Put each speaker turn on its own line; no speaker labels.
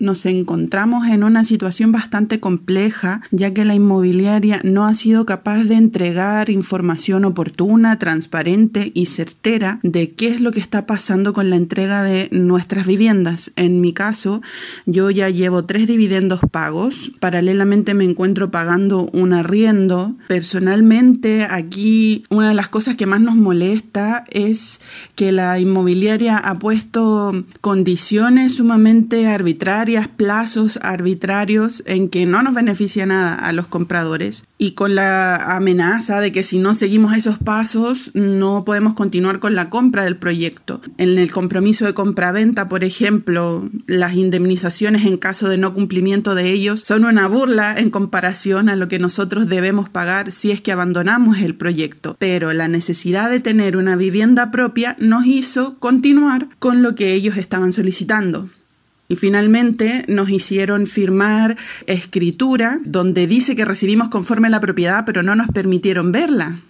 nos encontramos en una situación bastante compleja, ya que la inmobiliaria no ha sido capaz de entregar información oportuna, transparente y certera de qué es lo que está pasando con la entrega de nuestras viviendas. En mi caso, yo ya llevo tres dividendos pagos, paralelamente me encuentro pagando un arriendo. Personalmente, aquí una de las cosas que más nos molesta es que la inmobiliaria ha puesto condiciones sumamente arbitrarias, plazos arbitrarios en que no nos beneficia nada a los compradores y con la amenaza de que si no seguimos esos pasos no podemos continuar con la compra del proyecto. En el compromiso de compra-venta, por ejemplo, las indemnizaciones en caso de no cumplimiento de ellos son una burla en comparación a lo que nosotros debemos pagar si es que abandonamos el proyecto. Pero la necesidad de tener una vivienda propia nos hizo continuar con lo que ellos estaban solicitando. Y finalmente nos hicieron firmar escritura donde dice que recibimos conforme la propiedad, pero no nos permitieron verla.